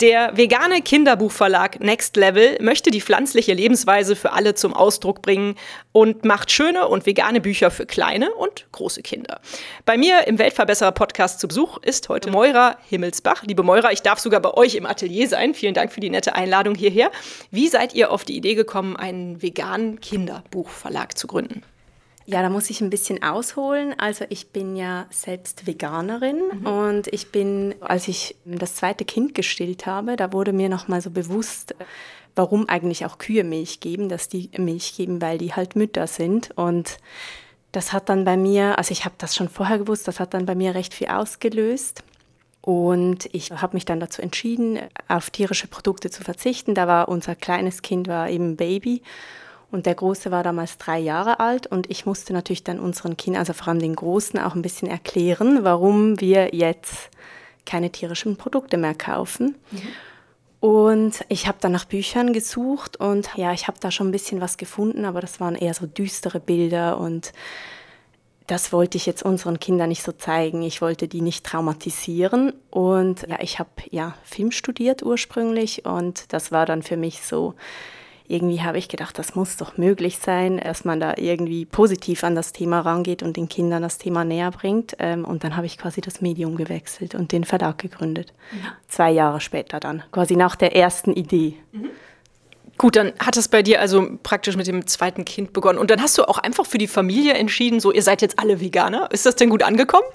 Der vegane Kinderbuchverlag Next Level möchte die pflanzliche Lebensweise für alle zum Ausdruck bringen und macht schöne und vegane Bücher für kleine und große Kinder. Bei mir im Weltverbesserer Podcast zu Besuch ist heute Moira Himmelsbach. Liebe Moira, ich darf sogar bei euch im Atelier sein. Vielen Dank für die nette Einladung hierher. Wie seid ihr auf die Idee gekommen, einen veganen Kinderbuchverlag zu gründen? Ja, da muss ich ein bisschen ausholen. Also ich bin ja selbst Veganerin mhm. und ich bin, als ich das zweite Kind gestillt habe, da wurde mir noch mal so bewusst, warum eigentlich auch Kühe Milch geben, dass die Milch geben, weil die halt Mütter sind und das hat dann bei mir, also ich habe das schon vorher gewusst, das hat dann bei mir recht viel ausgelöst. Und ich habe mich dann dazu entschieden, auf tierische Produkte zu verzichten. Da war unser kleines Kind war eben Baby und der Große war damals drei Jahre alt und ich musste natürlich dann unseren Kindern, also vor allem den Großen, auch ein bisschen erklären, warum wir jetzt keine tierischen Produkte mehr kaufen. Mhm. Und ich habe dann nach Büchern gesucht und ja, ich habe da schon ein bisschen was gefunden, aber das waren eher so düstere Bilder und das wollte ich jetzt unseren Kindern nicht so zeigen. Ich wollte die nicht traumatisieren. Und ja, ich habe ja Film studiert ursprünglich und das war dann für mich so, irgendwie habe ich gedacht, das muss doch möglich sein, dass man da irgendwie positiv an das Thema rangeht und den Kindern das Thema näher bringt. Ähm, und dann habe ich quasi das Medium gewechselt und den Verlag gegründet. Mhm. Zwei Jahre später dann, quasi nach der ersten Idee. Mhm. Gut, dann hat es bei dir also praktisch mit dem zweiten Kind begonnen. Und dann hast du auch einfach für die Familie entschieden, so ihr seid jetzt alle Veganer. Ist das denn gut angekommen?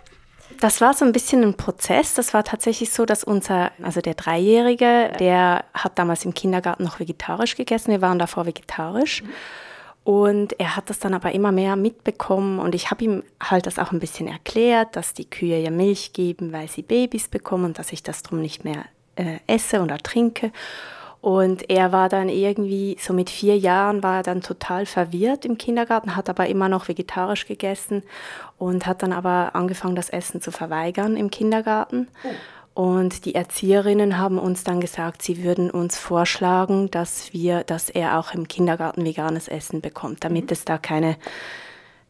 Das war so ein bisschen ein Prozess. Das war tatsächlich so, dass unser, also der Dreijährige, der hat damals im Kindergarten noch vegetarisch gegessen. Wir waren davor vegetarisch. Und er hat das dann aber immer mehr mitbekommen und ich habe ihm halt das auch ein bisschen erklärt, dass die Kühe ja Milch geben, weil sie Babys bekommen und dass ich das drum nicht mehr äh, esse oder trinke. Und er war dann irgendwie, so mit vier Jahren war er dann total verwirrt im Kindergarten, hat aber immer noch vegetarisch gegessen und hat dann aber angefangen, das Essen zu verweigern im Kindergarten. Oh. Und die Erzieherinnen haben uns dann gesagt, sie würden uns vorschlagen, dass wir, dass er auch im Kindergarten veganes Essen bekommt, damit mhm. es da keine,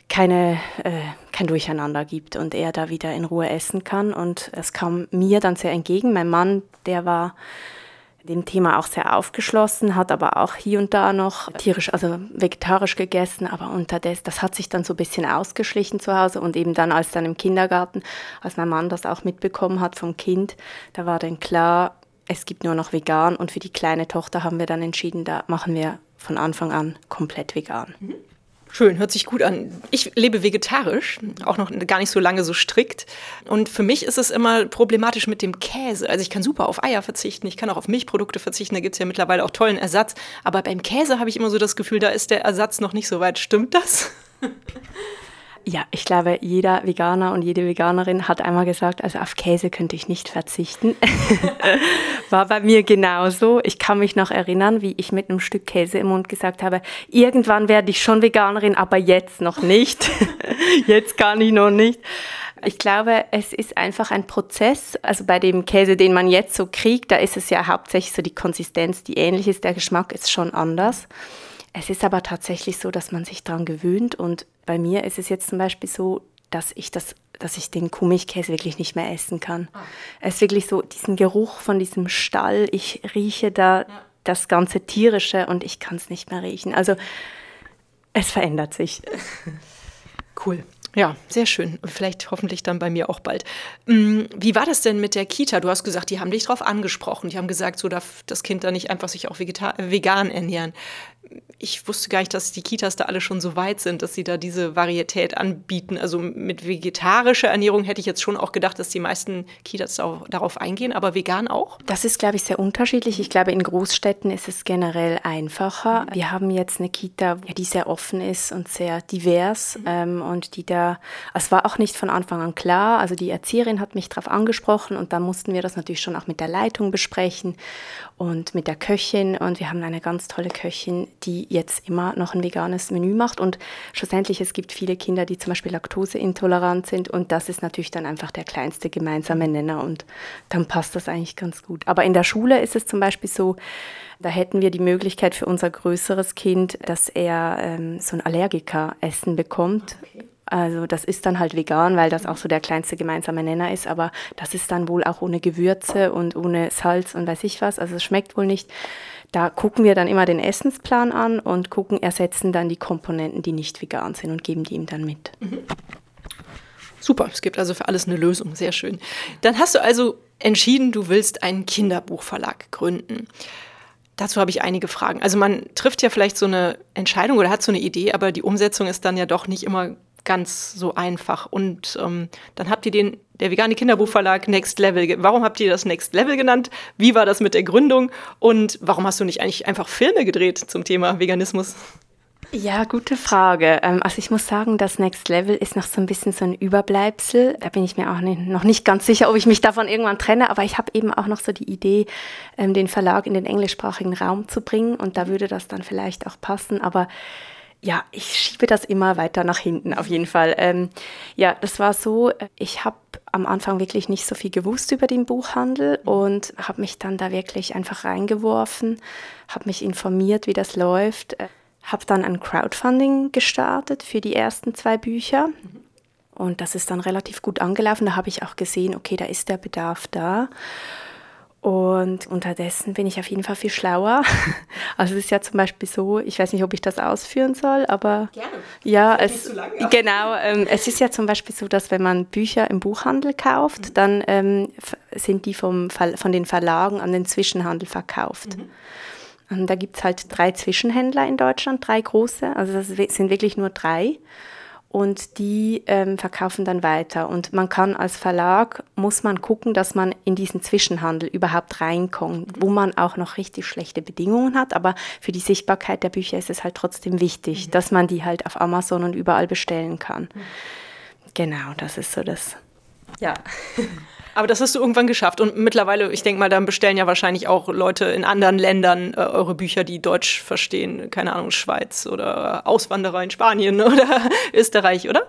keine, äh, kein Durcheinander gibt und er da wieder in Ruhe essen kann. Und es kam mir dann sehr entgegen. Mein Mann, der war dem Thema auch sehr aufgeschlossen, hat aber auch hier und da noch tierisch, also vegetarisch gegessen, aber unterdessen, das hat sich dann so ein bisschen ausgeschlichen zu Hause und eben dann, als dann im Kindergarten, als mein Mann das auch mitbekommen hat vom Kind, da war dann klar, es gibt nur noch vegan und für die kleine Tochter haben wir dann entschieden, da machen wir von Anfang an komplett vegan. Mhm. Schön, hört sich gut an. Ich lebe vegetarisch, auch noch gar nicht so lange so strikt. Und für mich ist es immer problematisch mit dem Käse. Also ich kann super auf Eier verzichten, ich kann auch auf Milchprodukte verzichten, da gibt es ja mittlerweile auch tollen Ersatz. Aber beim Käse habe ich immer so das Gefühl, da ist der Ersatz noch nicht so weit. Stimmt das? Ja, ich glaube, jeder Veganer und jede Veganerin hat einmal gesagt, also auf Käse könnte ich nicht verzichten. War bei mir genauso. Ich kann mich noch erinnern, wie ich mit einem Stück Käse im Mund gesagt habe, irgendwann werde ich schon Veganerin, aber jetzt noch nicht. jetzt kann ich noch nicht. Ich glaube, es ist einfach ein Prozess. Also bei dem Käse, den man jetzt so kriegt, da ist es ja hauptsächlich so die Konsistenz, die ähnlich ist. Der Geschmack ist schon anders. Es ist aber tatsächlich so, dass man sich daran gewöhnt und bei mir ist es jetzt zum Beispiel so, dass ich das, dass ich den Kuhmilchkäse wirklich nicht mehr essen kann. Ah. Es ist wirklich so diesen Geruch von diesem Stall. Ich rieche da ja. das ganze tierische und ich kann es nicht mehr riechen. Also es verändert sich. Cool. Ja, sehr schön. Und vielleicht hoffentlich dann bei mir auch bald. Mm, wie war das denn mit der Kita? Du hast gesagt, die haben dich darauf angesprochen. Die haben gesagt, so darf das Kind da nicht einfach sich auch vegan ernähren. Ich wusste gar nicht, dass die Kitas da alle schon so weit sind, dass sie da diese Varietät anbieten. Also mit vegetarischer Ernährung hätte ich jetzt schon auch gedacht, dass die meisten Kitas darauf eingehen, aber vegan auch? Das ist, glaube ich, sehr unterschiedlich. Ich glaube, in Großstädten ist es generell einfacher. Wir haben jetzt eine Kita, die sehr offen ist und sehr divers mhm. ähm, und die da, es war auch nicht von Anfang an klar. Also die Erzieherin hat mich darauf angesprochen und dann mussten wir das natürlich schon auch mit der Leitung besprechen und mit der Köchin und wir haben eine ganz tolle Köchin, die jetzt immer noch ein veganes Menü macht. Und schlussendlich, es gibt viele Kinder, die zum Beispiel laktoseintolerant sind. Und das ist natürlich dann einfach der kleinste gemeinsame Nenner. Und dann passt das eigentlich ganz gut. Aber in der Schule ist es zum Beispiel so, da hätten wir die Möglichkeit für unser größeres Kind, dass er ähm, so ein Allergiker-Essen bekommt. Okay. Also das ist dann halt vegan, weil das auch so der kleinste gemeinsame Nenner ist, aber das ist dann wohl auch ohne Gewürze und ohne Salz und weiß ich was. Also es schmeckt wohl nicht. Da gucken wir dann immer den Essensplan an und gucken, ersetzen dann die Komponenten, die nicht vegan sind und geben die ihm dann mit. Mhm. Super, es gibt also für alles eine Lösung, sehr schön. Dann hast du also entschieden, du willst einen Kinderbuchverlag gründen. Dazu habe ich einige Fragen. Also man trifft ja vielleicht so eine Entscheidung oder hat so eine Idee, aber die Umsetzung ist dann ja doch nicht immer ganz so einfach. Und ähm, dann habt ihr den, der vegane Kinderbuchverlag Next Level. Warum habt ihr das Next Level genannt? Wie war das mit der Gründung? Und warum hast du nicht eigentlich einfach Filme gedreht zum Thema Veganismus? Ja, gute Frage. Ähm, also ich muss sagen, das Next Level ist noch so ein bisschen so ein Überbleibsel. Da bin ich mir auch nicht, noch nicht ganz sicher, ob ich mich davon irgendwann trenne. Aber ich habe eben auch noch so die Idee, ähm, den Verlag in den englischsprachigen Raum zu bringen. Und da würde das dann vielleicht auch passen. Aber ja, ich schiebe das immer weiter nach hinten, auf jeden Fall. Ähm, ja, das war so, ich habe am Anfang wirklich nicht so viel gewusst über den Buchhandel und habe mich dann da wirklich einfach reingeworfen, habe mich informiert, wie das läuft, äh, habe dann ein Crowdfunding gestartet für die ersten zwei Bücher. Und das ist dann relativ gut angelaufen. Da habe ich auch gesehen, okay, da ist der Bedarf da. Und unterdessen bin ich auf jeden Fall viel schlauer. Also es ist ja zum Beispiel so, ich weiß nicht, ob ich das ausführen soll, aber Gerne. ja, es, genau, ähm, es ist ja zum Beispiel so, dass wenn man Bücher im Buchhandel kauft, mhm. dann ähm, sind die vom, von den Verlagen an den Zwischenhandel verkauft. Mhm. Und da gibt es halt drei Zwischenhändler in Deutschland, drei große, also das sind wirklich nur drei und die ähm, verkaufen dann weiter. Und man kann als Verlag, muss man gucken, dass man in diesen Zwischenhandel überhaupt reinkommt, wo man auch noch richtig schlechte Bedingungen hat. Aber für die Sichtbarkeit der Bücher ist es halt trotzdem wichtig, mhm. dass man die halt auf Amazon und überall bestellen kann. Mhm. Genau, das ist so das. Ja. Aber das hast du irgendwann geschafft. Und mittlerweile, ich denke mal, dann bestellen ja wahrscheinlich auch Leute in anderen Ländern äh, eure Bücher, die Deutsch verstehen. Keine Ahnung, Schweiz oder Auswanderer in Spanien oder Österreich, oder?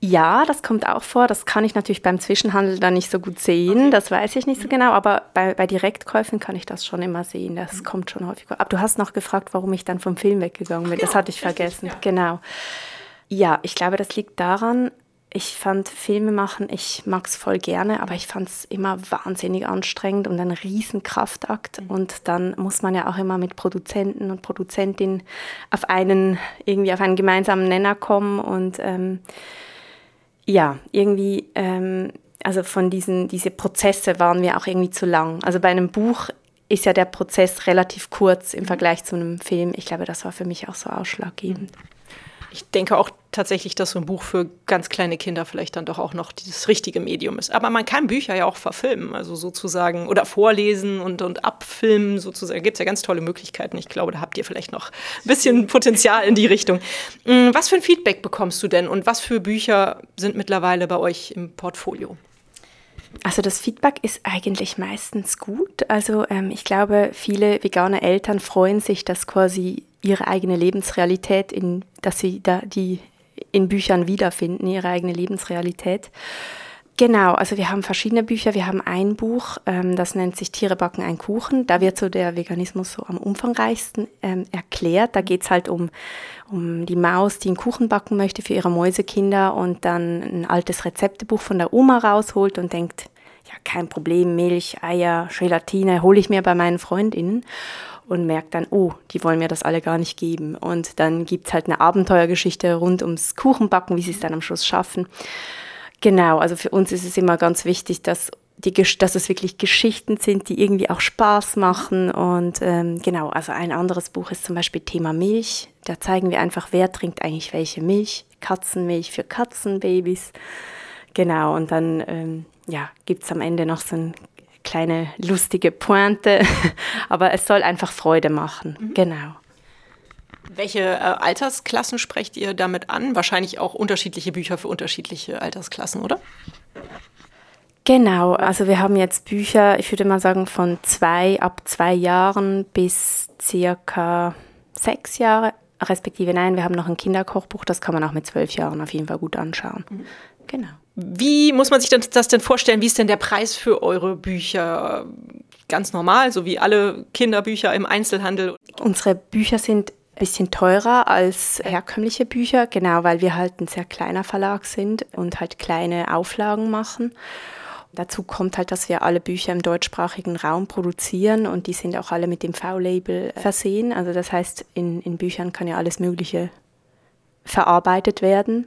Ja, das kommt auch vor. Das kann ich natürlich beim Zwischenhandel dann nicht so gut sehen. Okay. Das weiß ich nicht so genau. Aber bei, bei Direktkäufen kann ich das schon immer sehen. Das mhm. kommt schon häufig vor. Aber du hast noch gefragt, warum ich dann vom Film weggegangen bin. Ja, das hatte ich vergessen. Ja. Genau. Ja, ich glaube, das liegt daran, ich fand Filme machen, ich mag es voll gerne, aber ich fand es immer wahnsinnig anstrengend und ein riesen Kraftakt. Mhm. Und dann muss man ja auch immer mit Produzenten und Produzentinnen auf einen, irgendwie auf einen gemeinsamen Nenner kommen. Und ähm, ja, irgendwie, ähm, also von diesen, diese Prozesse waren mir auch irgendwie zu lang. Also bei einem Buch ist ja der Prozess relativ kurz im mhm. Vergleich zu einem Film. Ich glaube, das war für mich auch so ausschlaggebend. Mhm ich denke auch tatsächlich, dass so ein Buch für ganz kleine Kinder vielleicht dann doch auch noch dieses richtige Medium ist. Aber man kann Bücher ja auch verfilmen, also sozusagen, oder vorlesen und, und abfilmen, sozusagen. Da gibt es ja ganz tolle Möglichkeiten. Ich glaube, da habt ihr vielleicht noch ein bisschen Potenzial in die Richtung. Mm, was für ein Feedback bekommst du denn und was für Bücher sind mittlerweile bei euch im Portfolio? Also das Feedback ist eigentlich meistens gut. Also ähm, ich glaube, viele vegane Eltern freuen sich, dass quasi ihre eigene Lebensrealität, in, dass sie da die in Büchern wiederfinden, ihre eigene Lebensrealität. Genau, also wir haben verschiedene Bücher. Wir haben ein Buch, ähm, das nennt sich Tiere backen ein Kuchen. Da wird so der Veganismus so am umfangreichsten ähm, erklärt. Da geht es halt um, um die Maus, die einen Kuchen backen möchte für ihre Mäusekinder und dann ein altes Rezeptebuch von der Oma rausholt und denkt, ja, kein Problem, Milch, Eier, Gelatine hole ich mir bei meinen Freundinnen und merkt dann, oh, die wollen mir das alle gar nicht geben. Und dann gibt es halt eine Abenteuergeschichte rund ums Kuchenbacken, wie sie es dann am Schluss schaffen. Genau, also für uns ist es immer ganz wichtig, dass die, dass es wirklich Geschichten sind, die irgendwie auch Spaß machen. Und ähm, genau, also ein anderes Buch ist zum Beispiel Thema Milch. Da zeigen wir einfach, wer trinkt eigentlich welche Milch. Katzenmilch für Katzenbabys. Genau, und dann ähm, ja, gibt es am Ende noch so eine kleine lustige Pointe. Aber es soll einfach Freude machen. Mhm. Genau. Welche äh, Altersklassen sprecht ihr damit an? Wahrscheinlich auch unterschiedliche Bücher für unterschiedliche Altersklassen, oder? Genau, also wir haben jetzt Bücher, ich würde mal sagen, von zwei ab zwei Jahren bis circa sechs Jahre, respektive nein, wir haben noch ein Kinderkochbuch, das kann man auch mit zwölf Jahren auf jeden Fall gut anschauen. Mhm. Genau. Wie muss man sich das denn vorstellen? Wie ist denn der Preis für eure Bücher? Ganz normal, so wie alle Kinderbücher im Einzelhandel? Unsere Bücher sind ein bisschen teurer als herkömmliche Bücher, genau, weil wir halt ein sehr kleiner Verlag sind und halt kleine Auflagen machen. Dazu kommt halt, dass wir alle Bücher im deutschsprachigen Raum produzieren und die sind auch alle mit dem V-Label versehen. Also das heißt, in, in Büchern kann ja alles Mögliche verarbeitet werden.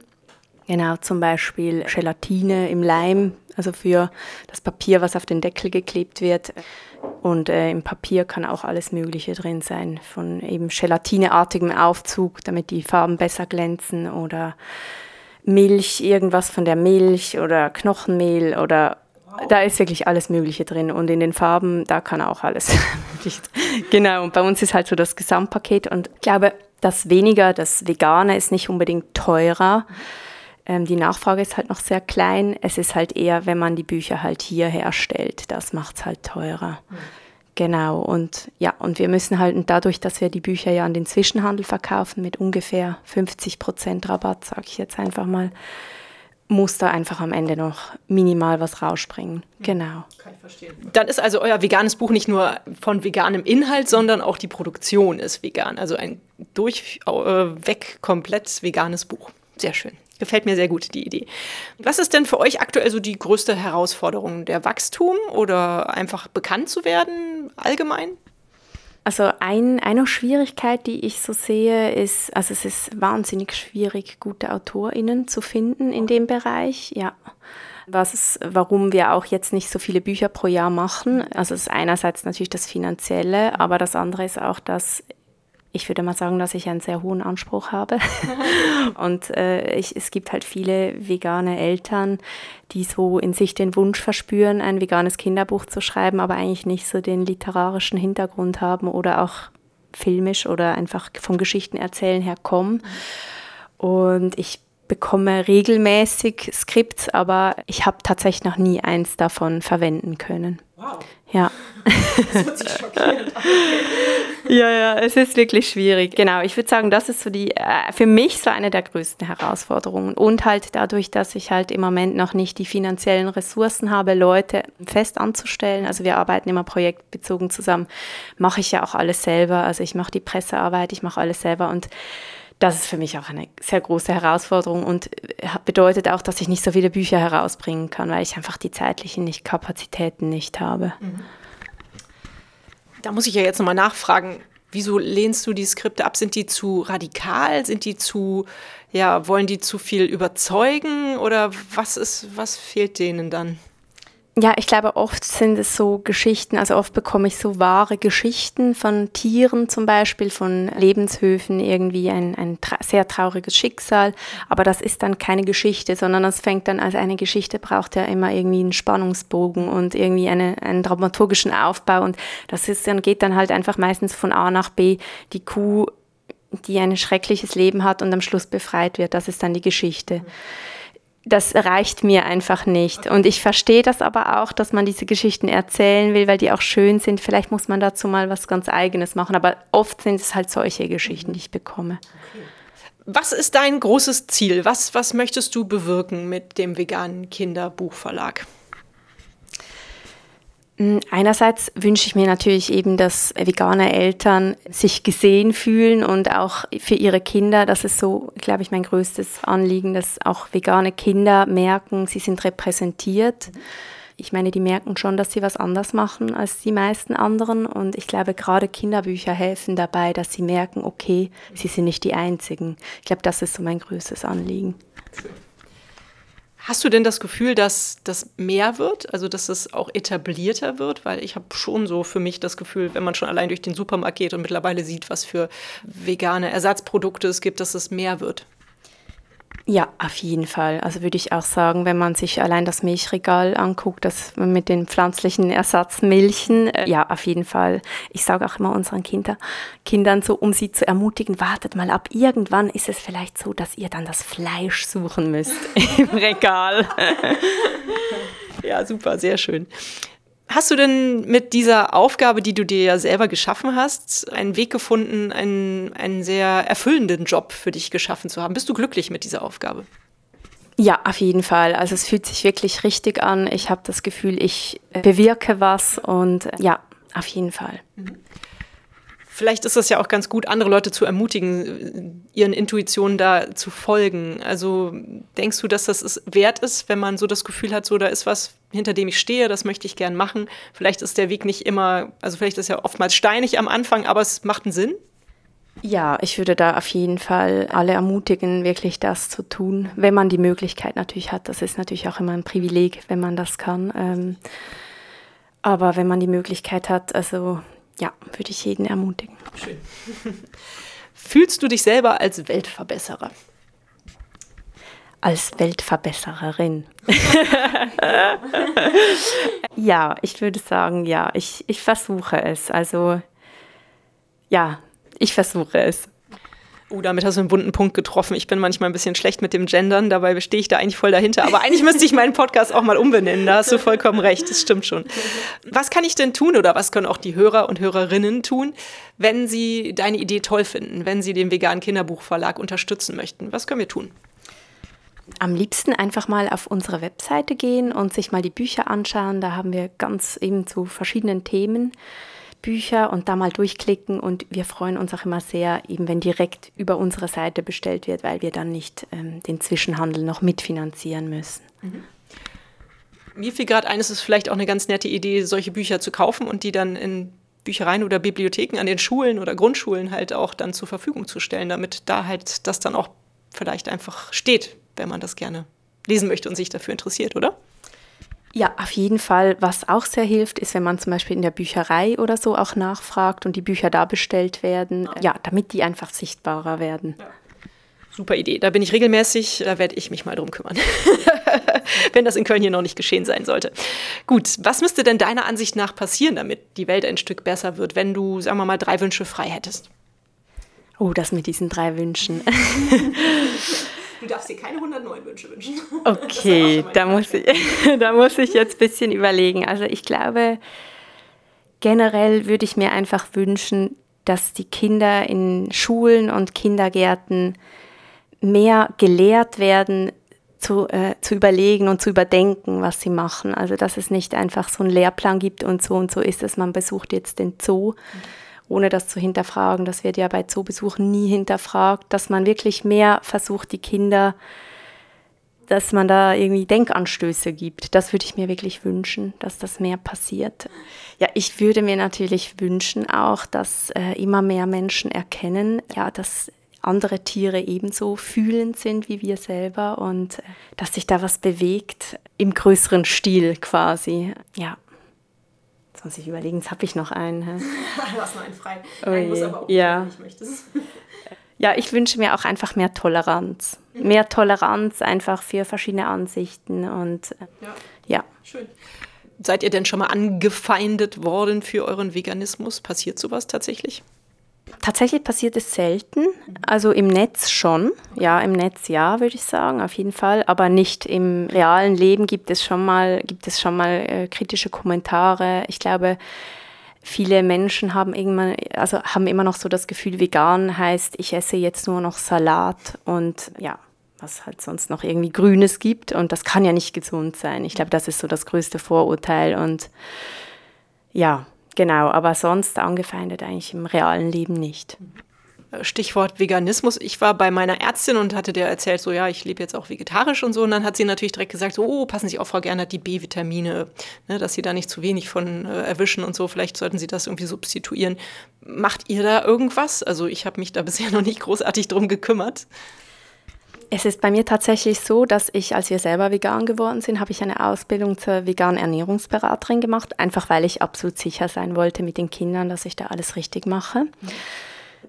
Genau, zum Beispiel Gelatine im Leim, also für das Papier, was auf den Deckel geklebt wird. Und äh, im Papier kann auch alles Mögliche drin sein, von eben gelatineartigem Aufzug, damit die Farben besser glänzen oder Milch, irgendwas von der Milch oder Knochenmehl oder da ist wirklich alles Mögliche drin und in den Farben, da kann auch alles Genau, und bei uns ist halt so das Gesamtpaket und ich glaube, das weniger, das Vegane ist nicht unbedingt teurer. Ähm, die Nachfrage ist halt noch sehr klein. Es ist halt eher, wenn man die Bücher halt hier herstellt, das macht es halt teurer. Mhm. Genau, und ja, und wir müssen halt, und dadurch, dass wir die Bücher ja an den Zwischenhandel verkaufen mit ungefähr 50 Prozent Rabatt, sage ich jetzt einfach mal, muss da einfach am Ende noch minimal was rausspringen. Genau. Kann ich verstehen. Dann ist also euer veganes Buch nicht nur von veganem Inhalt, sondern auch die Produktion ist vegan. Also ein durchweg komplett veganes Buch. Sehr schön. Gefällt mir sehr gut, die Idee. Was ist denn für euch aktuell so die größte Herausforderung? Der Wachstum oder einfach bekannt zu werden allgemein? Also ein, eine Schwierigkeit, die ich so sehe, ist, also es ist wahnsinnig schwierig, gute AutorInnen zu finden in dem Bereich, ja. Was warum wir auch jetzt nicht so viele Bücher pro Jahr machen. Also es ist einerseits natürlich das Finanzielle, aber das andere ist auch, dass ich würde mal sagen, dass ich einen sehr hohen Anspruch habe. und äh, ich, es gibt halt viele vegane Eltern, die so in sich den Wunsch verspüren, ein veganes Kinderbuch zu schreiben, aber eigentlich nicht so den literarischen Hintergrund haben oder auch filmisch oder einfach vom Geschichtenerzählen her kommen. Und ich bekomme regelmäßig Skripts, aber ich habe tatsächlich noch nie eins davon verwenden können. Wow. Ja. Das hört sich schockierend. Ja, ja, es ist wirklich schwierig. Genau, ich würde sagen, das ist so die, äh, für mich so eine der größten Herausforderungen. Und halt dadurch, dass ich halt im Moment noch nicht die finanziellen Ressourcen habe, Leute fest anzustellen. Also wir arbeiten immer projektbezogen zusammen, mache ich ja auch alles selber. Also ich mache die Pressearbeit, ich mache alles selber und das ist für mich auch eine sehr große Herausforderung und äh, bedeutet auch, dass ich nicht so viele Bücher herausbringen kann, weil ich einfach die zeitlichen nicht, Kapazitäten nicht habe. Mhm. Da muss ich ja jetzt nochmal nachfragen, wieso lehnst du die Skripte ab? Sind die zu radikal? Sind die zu, ja, wollen die zu viel überzeugen? Oder was ist, was fehlt denen dann? Ja, ich glaube, oft sind es so Geschichten, also oft bekomme ich so wahre Geschichten von Tieren zum Beispiel, von Lebenshöfen, irgendwie ein, ein tra sehr trauriges Schicksal. Aber das ist dann keine Geschichte, sondern das fängt dann als eine Geschichte, braucht ja immer irgendwie einen Spannungsbogen und irgendwie eine, einen dramaturgischen Aufbau. Und das ist dann, geht dann halt einfach meistens von A nach B. Die Kuh, die ein schreckliches Leben hat und am Schluss befreit wird, das ist dann die Geschichte. Das reicht mir einfach nicht. Und ich verstehe das aber auch, dass man diese Geschichten erzählen will, weil die auch schön sind. Vielleicht muss man dazu mal was ganz Eigenes machen. Aber oft sind es halt solche Geschichten, die ich bekomme. Was ist dein großes Ziel? Was, was möchtest du bewirken mit dem veganen Kinderbuchverlag? Hm, einerseits wünsche ich mir natürlich eben, dass vegane Eltern sich gesehen fühlen und auch für ihre Kinder, das ist so, glaube ich, mein größtes Anliegen, dass auch vegane Kinder merken, sie sind repräsentiert. Ich meine, die merken schon, dass sie was anders machen als die meisten anderen und ich glaube, gerade Kinderbücher helfen dabei, dass sie merken, okay, sie sind nicht die Einzigen. Ich glaube, das ist so mein größtes Anliegen. Hast du denn das Gefühl, dass das mehr wird, also dass es auch etablierter wird? Weil ich habe schon so für mich das Gefühl, wenn man schon allein durch den Supermarkt geht und mittlerweile sieht, was für vegane Ersatzprodukte es gibt, dass es mehr wird. Ja, auf jeden Fall. Also würde ich auch sagen, wenn man sich allein das Milchregal anguckt, das mit den pflanzlichen Ersatzmilchen, äh, ja, auf jeden Fall. Ich sage auch immer unseren Kinder, Kindern so, um sie zu ermutigen, wartet mal ab. Irgendwann ist es vielleicht so, dass ihr dann das Fleisch suchen müsst im Regal. ja, super, sehr schön. Hast du denn mit dieser Aufgabe, die du dir ja selber geschaffen hast, einen Weg gefunden, einen, einen sehr erfüllenden Job für dich geschaffen zu haben? Bist du glücklich mit dieser Aufgabe? Ja, auf jeden Fall. Also es fühlt sich wirklich richtig an. Ich habe das Gefühl, ich bewirke was und ja, auf jeden Fall. Mhm. Vielleicht ist es ja auch ganz gut, andere Leute zu ermutigen, ihren Intuitionen da zu folgen. Also denkst du, dass das es wert ist, wenn man so das Gefühl hat, so da ist was, hinter dem ich stehe, das möchte ich gern machen. Vielleicht ist der Weg nicht immer, also vielleicht ist er oftmals steinig am Anfang, aber es macht einen Sinn. Ja, ich würde da auf jeden Fall alle ermutigen, wirklich das zu tun, wenn man die Möglichkeit natürlich hat. Das ist natürlich auch immer ein Privileg, wenn man das kann. Ähm, aber wenn man die Möglichkeit hat, also ja, würde ich jeden ermutigen. Schön. Fühlst du dich selber als Weltverbesserer? Als Weltverbessererin. ja, ich würde sagen, ja, ich, ich versuche es. Also ja, ich versuche es. Oh, damit hast du einen wunden Punkt getroffen. Ich bin manchmal ein bisschen schlecht mit dem Gendern, dabei stehe ich da eigentlich voll dahinter. Aber eigentlich müsste ich meinen Podcast auch mal umbenennen. Da hast du vollkommen recht, das stimmt schon. Was kann ich denn tun oder was können auch die Hörer und Hörerinnen tun, wenn sie deine Idee toll finden, wenn sie den veganen Kinderbuchverlag unterstützen möchten? Was können wir tun? Am liebsten einfach mal auf unsere Webseite gehen und sich mal die Bücher anschauen. Da haben wir ganz eben zu verschiedenen Themen Bücher und da mal durchklicken und wir freuen uns auch immer sehr, eben wenn direkt über unsere Seite bestellt wird, weil wir dann nicht ähm, den Zwischenhandel noch mitfinanzieren müssen. Mhm. Mir fiel gerade ein, es ist vielleicht auch eine ganz nette Idee, solche Bücher zu kaufen und die dann in Büchereien oder Bibliotheken an den Schulen oder Grundschulen halt auch dann zur Verfügung zu stellen, damit da halt das dann auch vielleicht einfach steht, wenn man das gerne lesen möchte und sich dafür interessiert, oder? Ja, auf jeden Fall. Was auch sehr hilft, ist, wenn man zum Beispiel in der Bücherei oder so auch nachfragt und die Bücher da bestellt werden, ja, damit die einfach sichtbarer werden. Ja. Super Idee. Da bin ich regelmäßig, da werde ich mich mal drum kümmern. wenn das in Köln hier noch nicht geschehen sein sollte. Gut, was müsste denn deiner Ansicht nach passieren, damit die Welt ein Stück besser wird, wenn du, sagen wir mal, drei Wünsche frei hättest? Oh, das mit diesen drei Wünschen. Du darfst dir keine 109 Wünsche wünschen. Okay, da muss, ich, da muss ich jetzt ein bisschen überlegen. Also ich glaube, generell würde ich mir einfach wünschen, dass die Kinder in Schulen und Kindergärten mehr gelehrt werden, zu, äh, zu überlegen und zu überdenken, was sie machen. Also dass es nicht einfach so einen Lehrplan gibt und so und so ist es, man besucht jetzt den Zoo. Mhm ohne das zu hinterfragen. Das wird ja bei Zoobesuchen nie hinterfragt, dass man wirklich mehr versucht, die Kinder, dass man da irgendwie Denkanstöße gibt. Das würde ich mir wirklich wünschen, dass das mehr passiert. Ja, ich würde mir natürlich wünschen auch, dass äh, immer mehr Menschen erkennen, ja, dass andere Tiere ebenso fühlend sind wie wir selber und äh, dass sich da was bewegt im größeren Stil quasi. Ja, Jetzt muss ich überlegen, jetzt habe ich noch einen. du hast noch einen frei. Oh einen muss aber auch, ja. wenn ich möchtest. Ja, ich wünsche mir auch einfach mehr Toleranz. Mhm. Mehr Toleranz einfach für verschiedene Ansichten und äh, ja. ja. Schön. Seid ihr denn schon mal angefeindet worden für euren Veganismus? Passiert sowas tatsächlich? Tatsächlich passiert es selten. Also im Netz schon. Ja, im Netz ja, würde ich sagen, auf jeden Fall. Aber nicht im realen Leben gibt es schon mal, gibt es schon mal äh, kritische Kommentare. Ich glaube, viele Menschen haben irgendwann, also haben immer noch so das Gefühl, vegan heißt, ich esse jetzt nur noch Salat und ja, was halt sonst noch irgendwie Grünes gibt. Und das kann ja nicht gesund sein. Ich glaube, das ist so das größte Vorurteil. Und ja, Genau, aber sonst angefeindet eigentlich im realen Leben nicht. Stichwort Veganismus. Ich war bei meiner Ärztin und hatte der erzählt, so ja, ich lebe jetzt auch vegetarisch und so. Und dann hat sie natürlich direkt gesagt, so, oh, passen Sie auf, Frau Gernert, die B-Vitamine, ne, dass Sie da nicht zu wenig von äh, erwischen und so. Vielleicht sollten Sie das irgendwie substituieren. Macht ihr da irgendwas? Also ich habe mich da bisher noch nicht großartig drum gekümmert. Es ist bei mir tatsächlich so, dass ich, als wir selber vegan geworden sind, habe ich eine Ausbildung zur veganen Ernährungsberaterin gemacht, einfach weil ich absolut sicher sein wollte mit den Kindern, dass ich da alles richtig mache.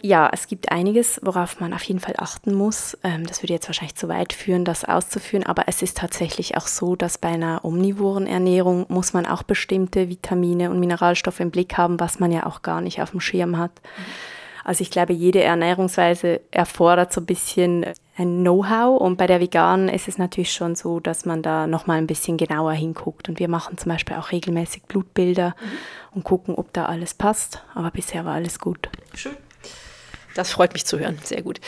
Ja, es gibt einiges, worauf man auf jeden Fall achten muss. Ähm, das würde jetzt wahrscheinlich zu weit führen, das auszuführen, aber es ist tatsächlich auch so, dass bei einer omnivoren Ernährung muss man auch bestimmte Vitamine und Mineralstoffe im Blick haben, was man ja auch gar nicht auf dem Schirm hat. Mhm. Also ich glaube, jede Ernährungsweise erfordert so ein bisschen ein Know-how und bei der veganen ist es natürlich schon so, dass man da nochmal ein bisschen genauer hinguckt und wir machen zum Beispiel auch regelmäßig Blutbilder mhm. und gucken, ob da alles passt, aber bisher war alles gut. Schön. Das freut mich zu hören, sehr gut.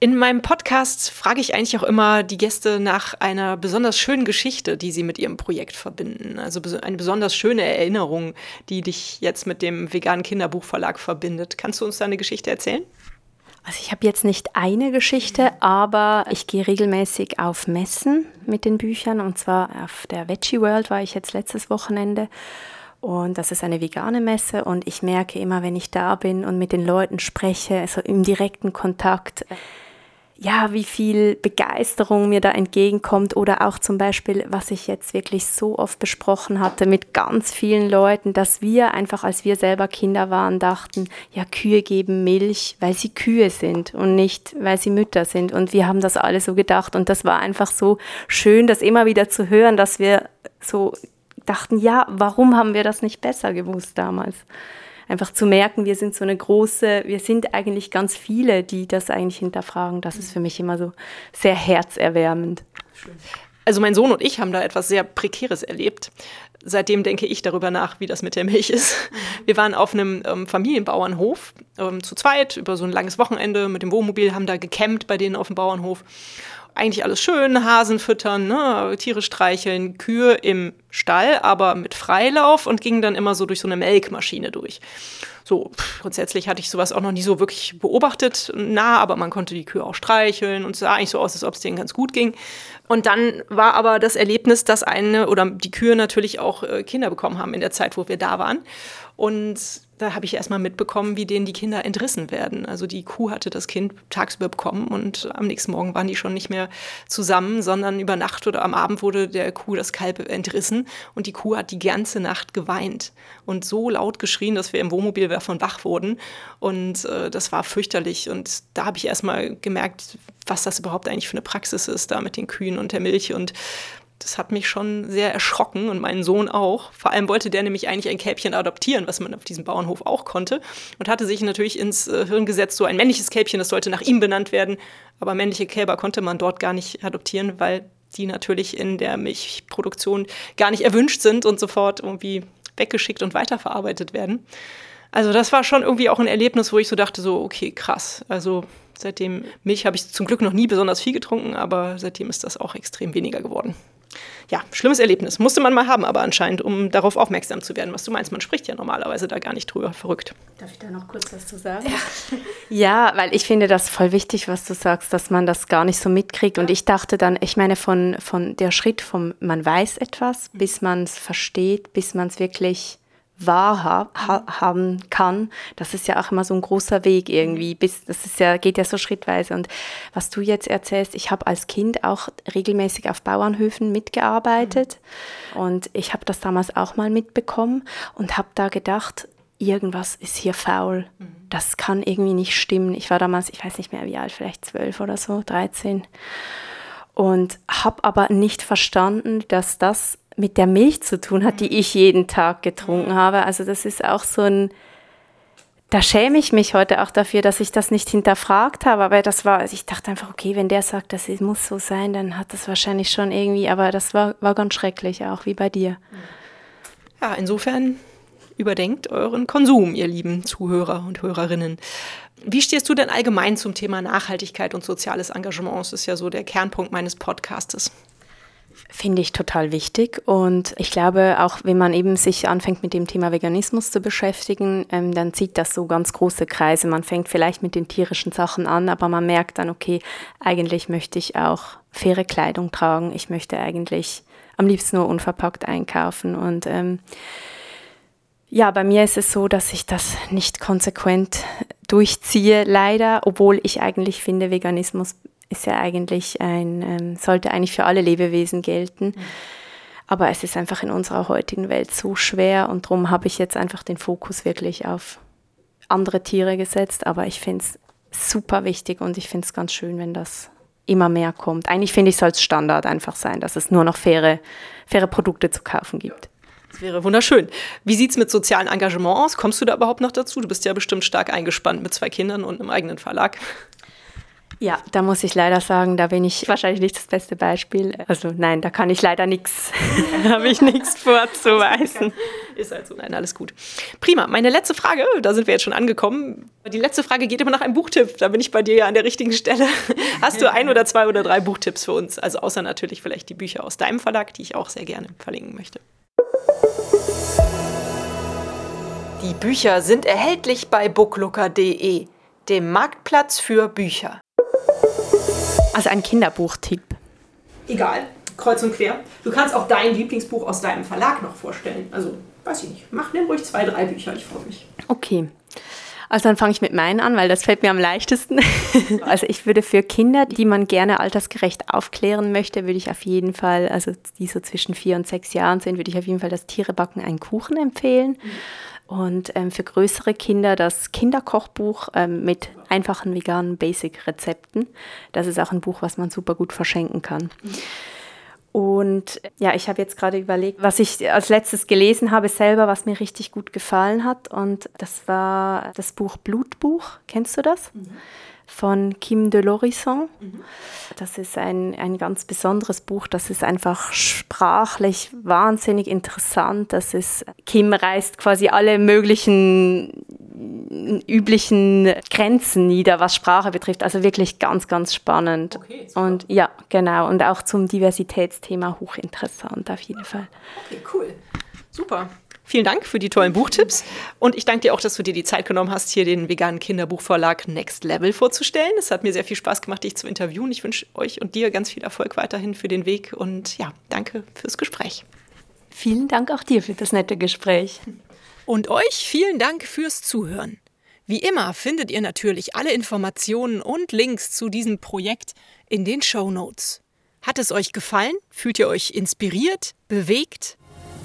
In meinem Podcast frage ich eigentlich auch immer die Gäste nach einer besonders schönen Geschichte, die sie mit ihrem Projekt verbinden. Also eine besonders schöne Erinnerung, die dich jetzt mit dem veganen Kinderbuchverlag verbindet. Kannst du uns da eine Geschichte erzählen? Also ich habe jetzt nicht eine Geschichte, aber ich gehe regelmäßig auf Messen mit den Büchern und zwar auf der Veggie World war ich jetzt letztes Wochenende und das ist eine vegane Messe und ich merke immer, wenn ich da bin und mit den Leuten spreche, also im direkten Kontakt, ja, wie viel Begeisterung mir da entgegenkommt oder auch zum Beispiel, was ich jetzt wirklich so oft besprochen hatte mit ganz vielen Leuten, dass wir einfach, als wir selber Kinder waren, dachten, ja, Kühe geben Milch, weil sie Kühe sind und nicht, weil sie Mütter sind. Und wir haben das alle so gedacht und das war einfach so schön, das immer wieder zu hören, dass wir so dachten, ja, warum haben wir das nicht besser gewusst damals? Einfach zu merken, wir sind so eine große, wir sind eigentlich ganz viele, die das eigentlich hinterfragen. Das ist für mich immer so sehr herzerwärmend. Also mein Sohn und ich haben da etwas sehr Prekäres erlebt. Seitdem denke ich darüber nach, wie das mit der Milch ist. Wir waren auf einem ähm, Familienbauernhof ähm, zu zweit über so ein langes Wochenende mit dem Wohnmobil, haben da gecampt bei denen auf dem Bauernhof eigentlich alles schön, Hasen füttern, ne, Tiere streicheln, Kühe im Stall, aber mit Freilauf und ging dann immer so durch so eine Melkmaschine durch. So, grundsätzlich hatte ich sowas auch noch nie so wirklich beobachtet, nah, aber man konnte die Kühe auch streicheln und es sah eigentlich so aus, als ob es denen ganz gut ging. Und dann war aber das Erlebnis, dass eine oder die Kühe natürlich auch äh, Kinder bekommen haben in der Zeit, wo wir da waren. Und da habe ich erstmal mitbekommen, wie denen die Kinder entrissen werden. Also die Kuh hatte das Kind tagsüber bekommen und am nächsten Morgen waren die schon nicht mehr zusammen, sondern über Nacht oder am Abend wurde der Kuh das Kalb entrissen und die Kuh hat die ganze Nacht geweint und so laut geschrien, dass wir im Wohnmobil davon wach wurden. Und äh, das war fürchterlich. Und da habe ich erstmal gemerkt, was das überhaupt eigentlich für eine Praxis ist da mit den Kühen und der Milch. Und das hat mich schon sehr erschrocken und meinen Sohn auch. Vor allem wollte der nämlich eigentlich ein Kälbchen adoptieren, was man auf diesem Bauernhof auch konnte. Und hatte sich natürlich ins äh, Hirn gesetzt, so ein männliches Kälbchen, das sollte nach ihm benannt werden. Aber männliche Kälber konnte man dort gar nicht adoptieren, weil die natürlich in der Milchproduktion gar nicht erwünscht sind und sofort irgendwie weggeschickt und weiterverarbeitet werden. Also das war schon irgendwie auch ein Erlebnis, wo ich so dachte, so, okay, krass. Also seitdem Milch habe ich zum Glück noch nie besonders viel getrunken, aber seitdem ist das auch extrem weniger geworden ja, schlimmes Erlebnis. Musste man mal haben, aber anscheinend, um darauf aufmerksam zu werden, was du meinst. Man spricht ja normalerweise da gar nicht drüber. Verrückt. Darf ich da noch kurz was zu sagen? Ja. ja, weil ich finde das voll wichtig, was du sagst, dass man das gar nicht so mitkriegt. Und ich dachte dann, ich meine, von, von der Schritt vom, man weiß etwas, bis man es versteht, bis man es wirklich wahrhaben kann, das ist ja auch immer so ein großer Weg irgendwie. Bis, das ist ja, geht ja so schrittweise. Und was du jetzt erzählst, ich habe als Kind auch regelmäßig auf Bauernhöfen mitgearbeitet mhm. und ich habe das damals auch mal mitbekommen und habe da gedacht, irgendwas ist hier faul. Mhm. Das kann irgendwie nicht stimmen. Ich war damals, ich weiß nicht mehr wie alt, vielleicht zwölf oder so, dreizehn. Und habe aber nicht verstanden, dass das mit der Milch zu tun hat, die ich jeden Tag getrunken habe. Also das ist auch so ein, da schäme ich mich heute auch dafür, dass ich das nicht hinterfragt habe. Aber das war, also ich dachte einfach, okay, wenn der sagt, das muss so sein, dann hat das wahrscheinlich schon irgendwie, aber das war, war ganz schrecklich, auch wie bei dir. Ja, insofern überdenkt euren Konsum, ihr lieben Zuhörer und Hörerinnen. Wie stehst du denn allgemein zum Thema Nachhaltigkeit und soziales Engagement? Das ist ja so der Kernpunkt meines Podcastes. Finde ich total wichtig. Und ich glaube, auch wenn man eben sich anfängt mit dem Thema Veganismus zu beschäftigen, ähm, dann zieht das so ganz große Kreise. Man fängt vielleicht mit den tierischen Sachen an, aber man merkt dann, okay, eigentlich möchte ich auch faire Kleidung tragen. Ich möchte eigentlich am liebsten nur unverpackt einkaufen. Und ähm, ja, bei mir ist es so, dass ich das nicht konsequent durchziehe, leider, obwohl ich eigentlich finde, Veganismus ist ja eigentlich ein, ähm, sollte eigentlich für alle Lebewesen gelten. Mhm. Aber es ist einfach in unserer heutigen Welt so schwer und darum habe ich jetzt einfach den Fokus wirklich auf andere Tiere gesetzt. Aber ich finde es super wichtig und ich finde es ganz schön, wenn das immer mehr kommt. Eigentlich finde ich, soll es Standard einfach sein, dass es nur noch faire, faire Produkte zu kaufen gibt. Das wäre wunderschön. Wie sieht es mit sozialen Engagement aus? Kommst du da überhaupt noch dazu? Du bist ja bestimmt stark eingespannt mit zwei Kindern und einem eigenen Verlag. Ja, da muss ich leider sagen, da bin ich wahrscheinlich nicht das beste Beispiel. Also nein, da kann ich leider nichts, habe ich nichts vorzuweisen. Ist halt so, nein, alles gut. Prima, meine letzte Frage, da sind wir jetzt schon angekommen. Die letzte Frage geht immer nach einem Buchtipp, da bin ich bei dir ja an der richtigen Stelle. Hast du ein oder zwei oder drei Buchtipps für uns? Also außer natürlich vielleicht die Bücher aus deinem Verlag, die ich auch sehr gerne verlinken möchte. Die Bücher sind erhältlich bei booklooker.de, dem Marktplatz für Bücher. Also ein Kinderbuchtipp. Egal, kreuz und quer. Du kannst auch dein Lieblingsbuch aus deinem Verlag noch vorstellen. Also, weiß ich nicht. Mach, nimm ruhig zwei, drei Bücher, ich freue mich. Okay. Also dann fange ich mit meinen an, weil das fällt mir am leichtesten. also ich würde für Kinder, die man gerne altersgerecht aufklären möchte, würde ich auf jeden Fall, also die so zwischen vier und sechs Jahren sind, würde ich auf jeden Fall das Tierebacken einen Kuchen empfehlen. Mhm. Und ähm, für größere Kinder das Kinderkochbuch ähm, mit einfachen veganen Basic-Rezepten. Das ist auch ein Buch, was man super gut verschenken kann. Und ja, ich habe jetzt gerade überlegt, was ich als letztes gelesen habe selber, was mir richtig gut gefallen hat. Und das war das Buch Blutbuch. Kennst du das? Mhm von Kim de l'Horizon. Mhm. Das ist ein, ein ganz besonderes Buch. Das ist einfach sprachlich wahnsinnig interessant. Das ist, Kim reißt quasi alle möglichen üblichen Grenzen nieder, was Sprache betrifft. Also wirklich ganz, ganz spannend. Okay, und ja, genau. Und auch zum Diversitätsthema hochinteressant auf jeden Fall. Okay, cool. Super. Vielen Dank für die tollen Buchtipps. Und ich danke dir auch, dass du dir die Zeit genommen hast, hier den veganen Kinderbuchverlag Next Level vorzustellen. Es hat mir sehr viel Spaß gemacht, dich zu interviewen. Ich wünsche euch und dir ganz viel Erfolg weiterhin für den Weg. Und ja, danke fürs Gespräch. Vielen Dank auch dir für das nette Gespräch. Und euch vielen Dank fürs Zuhören. Wie immer findet ihr natürlich alle Informationen und Links zu diesem Projekt in den Show Notes. Hat es euch gefallen? Fühlt ihr euch inspiriert, bewegt?